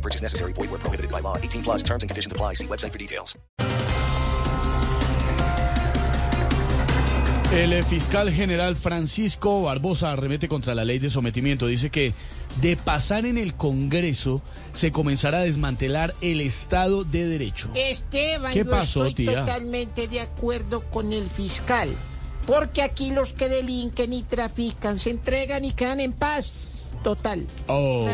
No purchase necessary. Void where prohibited by law. 18 plus terms and conditions apply. See website for details. El fiscal general Francisco Barbosa arremete contra la ley de sometimiento. Dice que de pasar en el Congreso se comenzará a desmantelar el Estado de Derecho. Esteban, ¿Qué yo pasó, estoy tía? totalmente de acuerdo con el fiscal. Porque aquí los que delinquen y trafican se entregan y quedan en paz. Total. Oh.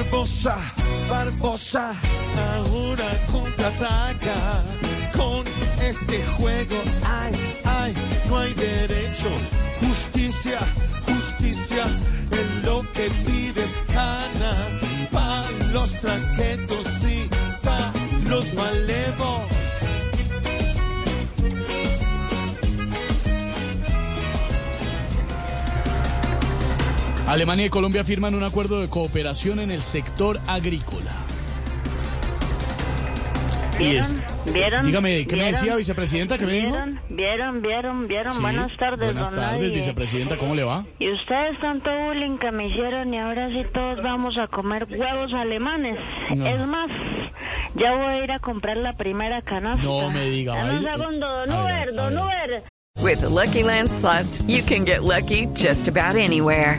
Barbosa, Barbosa, ahora contraataca con este juego. Ay, ay, no hay derecho. Justicia, justicia, en lo que pides cana. Pa' los tranquetos y pa' los malevos. Alemania y Colombia firman un acuerdo de cooperación en el sector agrícola. ¿Vieron? ¿Vieron? Dígame, ¿qué me ¿Vieron? decía, vicepresidenta? ¿Qué me dijo? ¿Vieron? ¿Vieron? ¿Vieron? Sí, Buenas tardes, Buenas don tardes, Nadie. vicepresidenta, ¿cómo le va? Y ustedes tanto bullying que me hicieron y ahora sí todos vamos a comer huevos alemanes. No. Es más, ya voy a ir a comprar la primera canasta. No me diga, En un segundo, don Uber, don. Uber. With the Lucky Land slots, you can get lucky just about anywhere.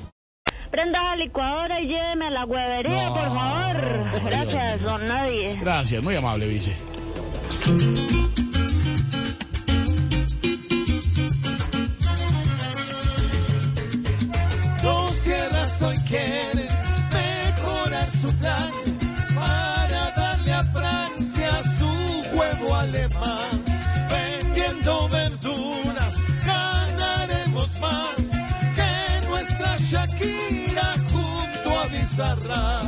Prenda la licuadora y lléveme a la huevería, No, por favor. Gracias, don Nadie. Gracias, muy amable, vice. Dos tierras hoy quieren mejorar su plan para darle a Francia Shakira junto a Bizarra.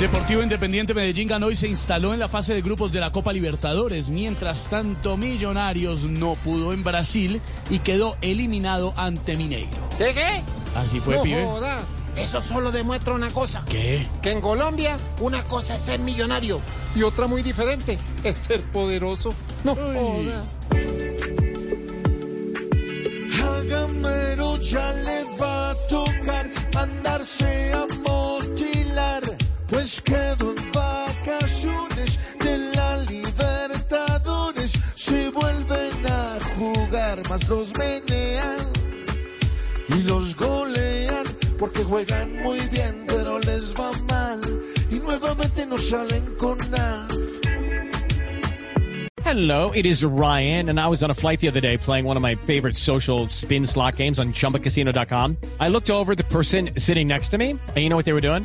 Deportivo Independiente Medellín ganó y se instaló en la fase de grupos de la Copa Libertadores. Mientras tanto, Millonarios no pudo en Brasil y quedó eliminado ante Mineiro. ¿Qué qué? Así fue, no pibe. joda. Eso solo demuestra una cosa. ¿Qué? Que en Colombia una cosa es ser millonario y otra muy diferente es ser poderoso. No joda. Ya le va a tocar andarse a motilar, pues quedó en vacaciones de la Libertadores. Se vuelven a jugar, más los menean y los golean, porque juegan muy bien, pero les va mal y nuevamente no salen con nada. Hello, it is Ryan, and I was on a flight the other day playing one of my favorite social spin slot games on chumbacasino.com. I looked over the person sitting next to me, and you know what they were doing?